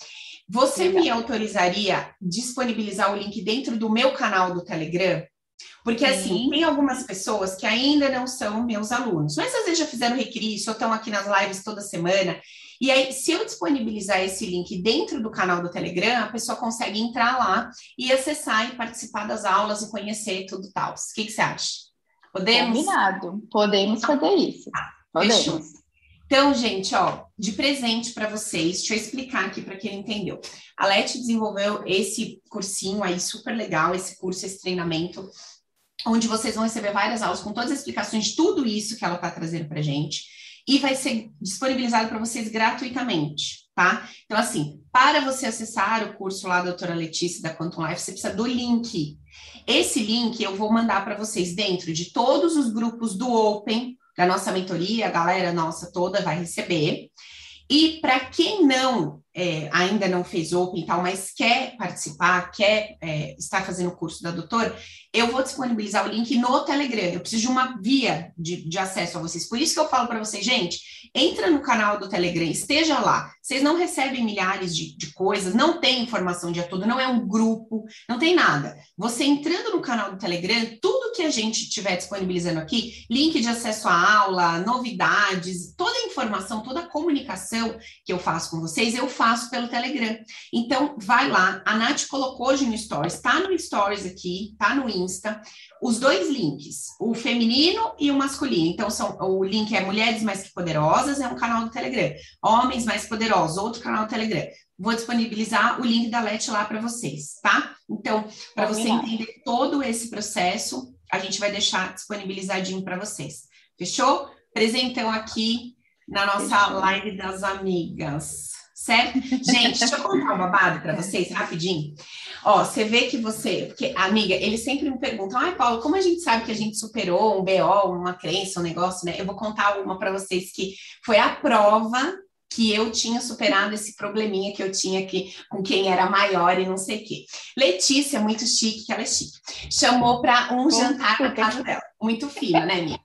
Você me autorizaria disponibilizar o link dentro do meu canal do Telegram? Porque, assim, tem algumas pessoas que ainda não são meus alunos, mas às vezes já fizeram requisitos ou estão aqui nas lives toda semana. E aí, se eu disponibilizar esse link dentro do canal do Telegram, a pessoa consegue entrar lá e acessar e participar das aulas e conhecer tudo tal. O que, que você acha? Podemos? Combinado. Podemos fazer isso. Podemos. Fechou. Então, gente, ó, de presente para vocês, deixa eu explicar aqui para quem entendeu. A Leti desenvolveu esse cursinho aí super legal, esse curso, esse treinamento onde vocês vão receber várias aulas com todas as explicações de tudo isso que ela está trazendo para gente e vai ser disponibilizado para vocês gratuitamente, tá? Então, assim, para você acessar o curso lá da doutora Letícia da Quantum Life, você precisa do link. Esse link eu vou mandar para vocês dentro de todos os grupos do Open, da nossa mentoria, a galera nossa toda vai receber. E para quem não é, ainda não fez Open e tal, mas quer participar, quer é, estar fazendo o curso da doutora, eu vou disponibilizar o link no Telegram. Eu preciso de uma via de, de acesso a vocês. Por isso que eu falo para vocês, gente, entra no canal do Telegram, esteja lá. Vocês não recebem milhares de, de coisas, não tem informação dia todo, não é um grupo, não tem nada. Você entrando no canal do Telegram, tudo que a gente estiver disponibilizando aqui, link de acesso à aula, novidades, toda a informação, toda a comunicação que eu faço com vocês, eu faço faço pelo Telegram. Então, vai lá. A Nath colocou hoje no Stories, tá no Stories aqui, tá no Insta, os dois links, o feminino e o masculino. Então, são, o link é Mulheres Mais Que Poderosas, é um canal do Telegram. Homens Mais Poderosos, outro canal do Telegram. Vou disponibilizar o link da Let lá para vocês, tá? Então, para você entender todo esse processo, a gente vai deixar disponibilizadinho para vocês. Fechou? Presentão aqui na nossa live das amigas, certo? Gente, deixa eu contar um babado para vocês rapidinho. Ó, você vê que você, porque amiga, eles sempre me perguntam, ai, Paulo, como a gente sabe que a gente superou um BO, uma crença, um negócio, né? Eu vou contar uma para vocês que foi a prova que eu tinha superado esse probleminha que eu tinha aqui com quem era maior e não sei o quê. Letícia, muito chique, que ela é chique, chamou para um jantar na casa dela. Muito fina, né, amiga?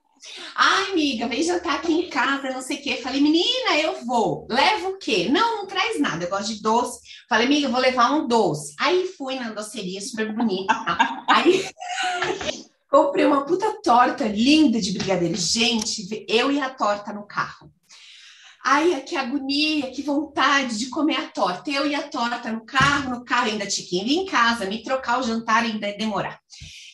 Ai, amiga, vem jantar aqui em casa, não sei o quê. Falei, menina, eu vou. Leva o quê? Não, não traz nada. Eu gosto de doce. Falei, amiga, vou levar um doce. Aí fui na doceria, super bonita. Aí comprei uma puta torta linda de brigadeiro. Gente, eu e a torta no carro. Ai, que agonia, que vontade de comer a torta. Eu e a torta no carro, no carro ainda tinha que ir em casa, me trocar o jantar ainda demorar.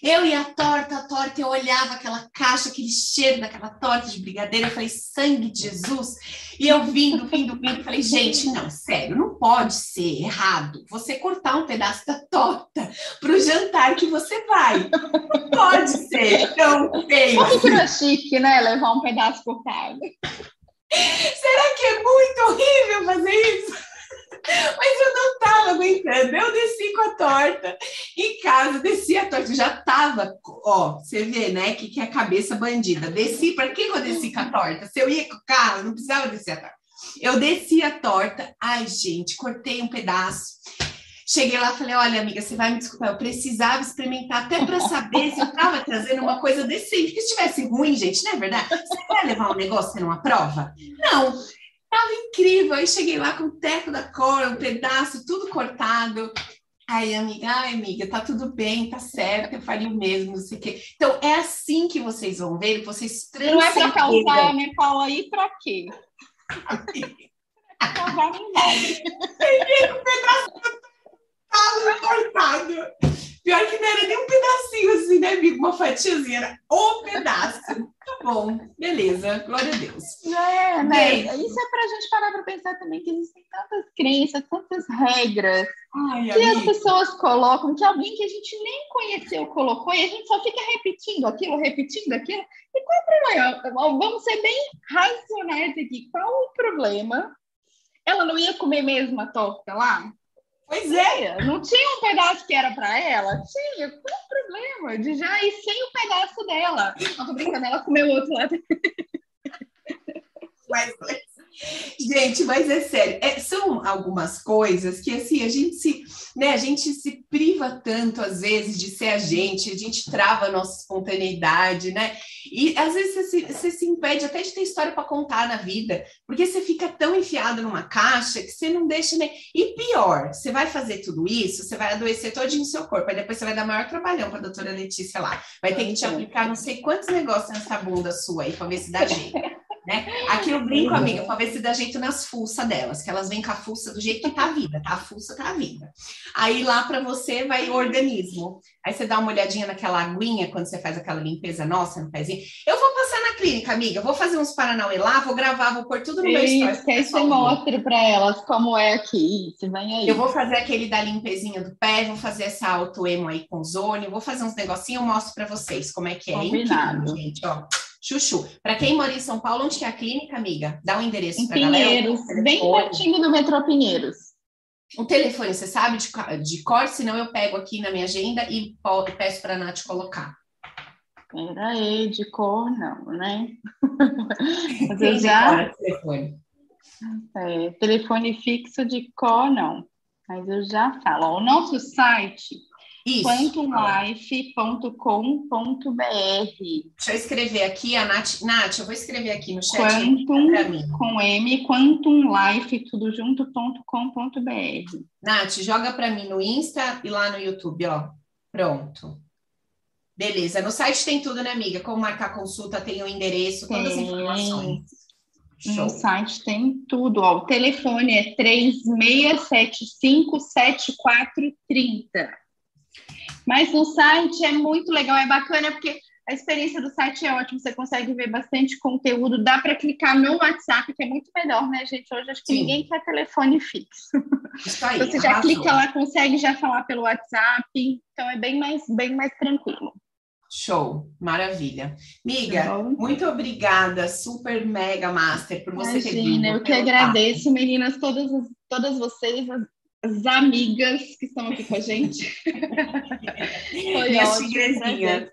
Eu e a torta, a torta, eu olhava aquela caixa, aquele cheiro daquela torta de brigadeiro, eu falei, sangue de Jesus. E eu vindo, vindo, vindo, falei, gente, não, sério, não pode ser errado você cortar um pedaço da torta para o jantar que você vai. Não pode ser tão feio. Por que não chique, né? Levar um pedaço cortado. Será que é muito horrível fazer isso? Mas eu não estava aguentando. Eu desci com a torta em casa, desci a torta. Já estava, ó, você vê, né, que, que é a cabeça bandida. Desci, para que eu desci com a torta? Se eu ia com o carro, não precisava descer a torta. Eu desci a torta, ai, gente, cortei um pedaço. Cheguei lá e falei: olha, amiga, você vai me desculpar, eu precisava experimentar até para saber se eu estava trazendo uma coisa decente. Porque se estivesse ruim, gente, não é verdade? Você vai levar um negócio numa prova? Não. Tava incrível. Aí cheguei lá com o teco da cor, um pedaço, tudo cortado. Aí, amiga, ai, amiga, tá tudo bem, tá certo, eu faria o mesmo, não sei o quê. Então, é assim que vocês vão ver, vocês transcendem. Não é para causar, né, Paulo? Aí para quê? Causar ninguém. Peguei o pedaço cortado. Pior que não era nem um pedacinho assim, né, amigo? Uma fatiazinha, era um pedaço. Tá bom, beleza, glória a Deus. É, né? Bem, Isso é pra gente parar pra pensar também que existem tantas crenças, tantas regras ai, que amiga. as pessoas colocam, que alguém que a gente nem conheceu colocou e a gente só fica repetindo aquilo, repetindo aquilo. E qual o problema? Vamos ser bem racionais aqui. Qual o problema? Ela não ia comer mesmo a torta lá? Pois é. Não tinha um pedaço que era para ela? Tinha. Qual o problema de já ir sem o pedaço dela? Não tô brincando, ela comeu outro lá. Mas, Gente, mas é sério, é, são algumas coisas que assim a gente se, né, a gente se priva tanto às vezes de ser a gente, a gente trava a nossa espontaneidade, né? E às vezes você se, você se impede até de ter história para contar na vida, porque você fica tão enfiado numa caixa que você não deixa nem. E pior, você vai fazer tudo isso, você vai adoecer todinho o seu corpo, aí depois você vai dar maior trabalhão para a doutora Letícia lá. Vai ter que te aplicar não sei quantos negócios nessa bunda sua aí para ver se dá jeito. Né? Aqui eu brinco, amiga, para ver se dá jeito nas fuças delas, que elas vêm com a fuça do jeito que tá a vida, tá? A fuça tá a vida. Aí lá para você vai o organismo. Aí você dá uma olhadinha naquela aguinha quando você faz aquela limpeza nossa no pezinho. Eu vou passar na clínica, amiga, vou fazer uns Paranauê lá, vou gravar, vou pôr tudo no meu stories. Que aí você mostre para elas como é aqui, você vem aí. Eu vou fazer aquele da limpezinha do pé, vou fazer essa auto-emo aí com zone, vou fazer uns negocinhos, eu mostro para vocês como é que é. Combinado. Incrível, gente, ó. Chuchu. Para quem mora em São Paulo, onde que é a clínica, amiga? Dá um endereço para Pinheiros, galera. bem pertinho do metrô Pinheiros. O telefone, você sabe de, de cor, senão eu pego aqui na minha agenda e peço para a Nath colocar. Peraí, de cor não, né? Mas eu já... telefone. É, telefone fixo de cor não. Mas eu já falo. O nosso site quantumlife.com.br. Deixa eu escrever aqui, a Nath, Nath, eu vou escrever aqui no chat Quantum, com M, quantumlife, tudo junto.com.br. Nath, joga para mim no Insta e lá no YouTube, ó. Pronto. Beleza, no site tem tudo, né, amiga? Como marcar consulta, tem o endereço, todas as informações. Show. No site tem tudo. Ó, o telefone é 36757430. Mas no site é muito legal, é bacana, porque a experiência do site é ótima, você consegue ver bastante conteúdo, dá para clicar no WhatsApp, que é muito melhor, né, gente? Hoje acho que Sim. ninguém quer telefone fixo. Isso aí, você já clica lá, consegue já falar pelo WhatsApp, então é bem mais, bem mais tranquilo. Show, maravilha. Miga, Show. muito obrigada, super mega master, por você Imagina, ter vindo. Eu que agradeço, meninas, todas, todas vocês, as, as, amigas que estão aqui com a gente. Foi Minha ótimo.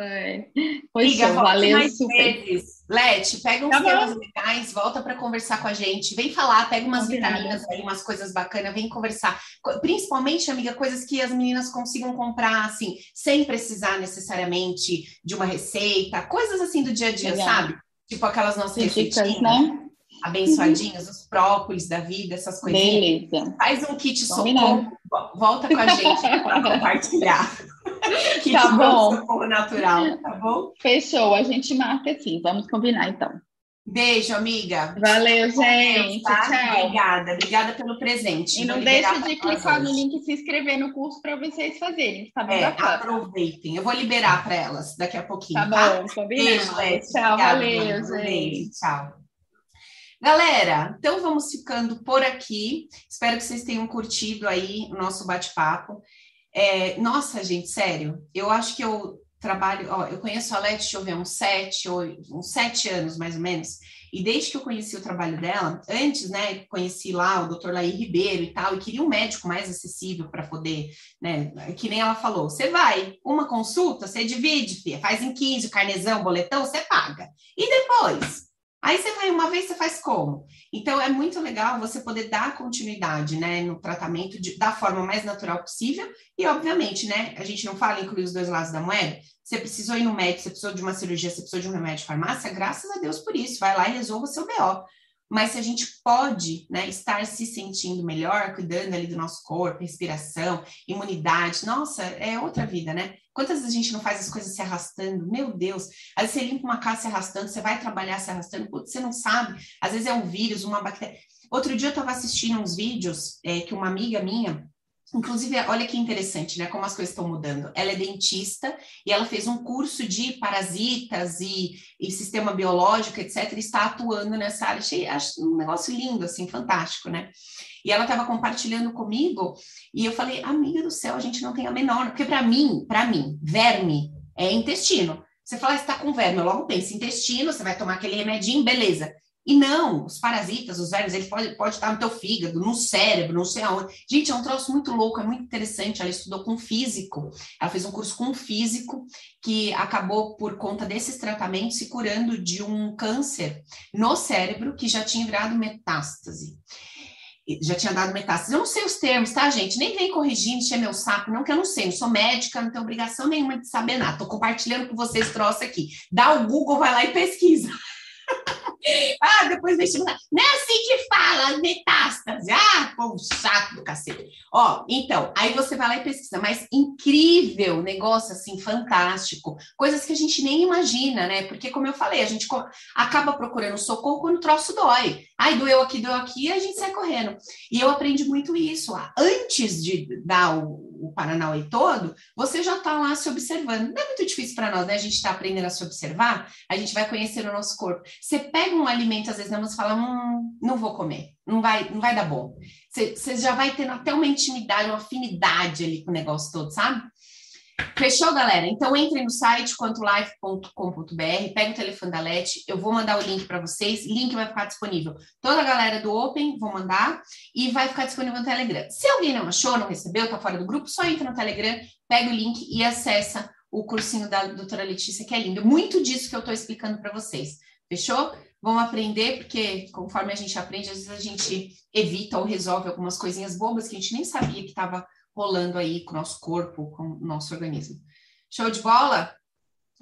É. Pois Liga, valeu super. Vezes. Lete, pega uns tá temas legais, volta para conversar com a gente. Vem falar, pega umas vitaminas aí, umas coisas bacanas, vem conversar. Principalmente, amiga, coisas que as meninas consigam comprar, assim, sem precisar necessariamente de uma receita, coisas assim do dia a dia, Legal. sabe? Tipo aquelas nossas receitinhas. Né? Abençoadinhas, uhum. os própolis da vida, essas coisas. Beleza. Faz um kit socorro, volta com a gente para compartilhar. que tá bom. natural, tá bom? Fechou, a gente marca assim, vamos combinar então. Beijo, amiga. Valeu, gente. Tá? Tchau. Obrigada, obrigada pelo presente. E não deixe de clicar no link e se inscrever no curso para vocês fazerem. Tá bem é, aproveitem. Eu vou liberar para elas daqui a pouquinho. Tá, tá? bom, tá? combinado. Beijo, Leti. Tchau, obrigada, valeu, gente. Beijo, tchau. Galera, então vamos ficando por aqui. Espero que vocês tenham curtido aí o nosso bate-papo. É, nossa, gente, sério, eu acho que eu trabalho, ó, eu conheço a Leti, deixa eu ver, uns sete, uns sete anos mais ou menos, e desde que eu conheci o trabalho dela, antes, né, conheci lá o Dr. Laí Ribeiro e tal, e queria um médico mais acessível para poder, né, que nem ela falou, você vai, uma consulta, você divide, faz em 15, carnezão, boletão, você paga. E depois? Aí você vai uma vez, você faz como? Então é muito legal você poder dar continuidade, né, no tratamento de, da forma mais natural possível. E obviamente, né, a gente não fala incluir os dois lados da moeda. Você precisou ir no médico, você precisou de uma cirurgia, você precisou de um remédio de farmácia, graças a Deus por isso. Vai lá e resolva o seu BO. Mas se a gente pode né, estar se sentindo melhor, cuidando ali do nosso corpo, respiração, imunidade, nossa, é outra vida, né? Quantas vezes a gente não faz as coisas se arrastando? Meu Deus, às vezes você limpa uma casa se arrastando, você vai trabalhar se arrastando, você não sabe, às vezes é um vírus, uma bactéria. Outro dia eu estava assistindo uns vídeos é, que uma amiga minha, Inclusive, olha que interessante, né? Como as coisas estão mudando. Ela é dentista e ela fez um curso de parasitas e, e sistema biológico, etc. E está atuando nessa área. Achei acho um negócio lindo, assim, fantástico, né? E ela estava compartilhando comigo e eu falei, amiga do céu, a gente não tem a menor. Porque para mim, para mim, verme é intestino. Você fala, está com verme, eu logo penso intestino, você vai tomar aquele remedinho, beleza. E não, os parasitas, os vermes, eles podem pode estar no teu fígado, no cérebro, não sei aonde. Gente, é um troço muito louco, é muito interessante. Ela estudou com físico, ela fez um curso com físico que acabou, por conta desses tratamentos, se curando de um câncer no cérebro que já tinha virado metástase já tinha dado metástase. Eu não sei os termos, tá, gente? Nem vem corrigindo, encher meu saco, não, que eu não sei. Não sou médica, não tenho obrigação nenhuma de saber nada. Tô compartilhando com vocês troço aqui. Dá o Google, vai lá e pesquisa. Ah, depois vestibular. Não é assim que fala, metástase. Ah, povo chato do cacete. Ó, então, aí você vai lá e pesquisa, mas incrível, negócio assim, fantástico. Coisas que a gente nem imagina, né? Porque, como eu falei, a gente acaba procurando socorro quando o troço dói. Ai, doeu aqui, doeu aqui, a gente sai correndo. E eu aprendi muito isso. Antes de dar o, o Paranauê todo, você já está lá se observando. Não é muito difícil para nós, né? A gente está aprendendo a se observar, a gente vai conhecer o nosso corpo. Você pega um alimento, às vezes, não, você fala, hum, não vou comer, não vai, não vai dar bom. Você, já vai tendo até uma intimidade, uma afinidade ali com o negócio todo, sabe? Fechou, galera? Então entre no site quantolife.com.br, pega o telefone da Leti, eu vou mandar o link para vocês, link vai ficar disponível. Toda a galera do Open, vou mandar, e vai ficar disponível no Telegram. Se alguém não achou, não recebeu, tá fora do grupo, só entra no Telegram, pega o link e acessa o cursinho da doutora Letícia, que é lindo. Muito disso que eu estou explicando para vocês. Fechou? Vamos aprender, porque conforme a gente aprende, às vezes a gente evita ou resolve algumas coisinhas bobas que a gente nem sabia que estava rolando aí com o nosso corpo, com o nosso organismo. Show de bola?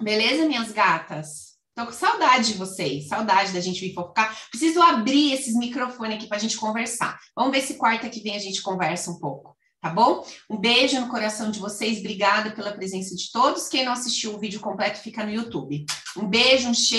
Beleza, minhas gatas? Tô com saudade de vocês, saudade da gente vir focar. Preciso abrir esses microfones aqui para a gente conversar. Vamos ver se quarta que vem a gente conversa um pouco, tá bom? Um beijo no coração de vocês, obrigada pela presença de todos. Quem não assistiu o vídeo completo fica no YouTube. Um beijo, um cheiro.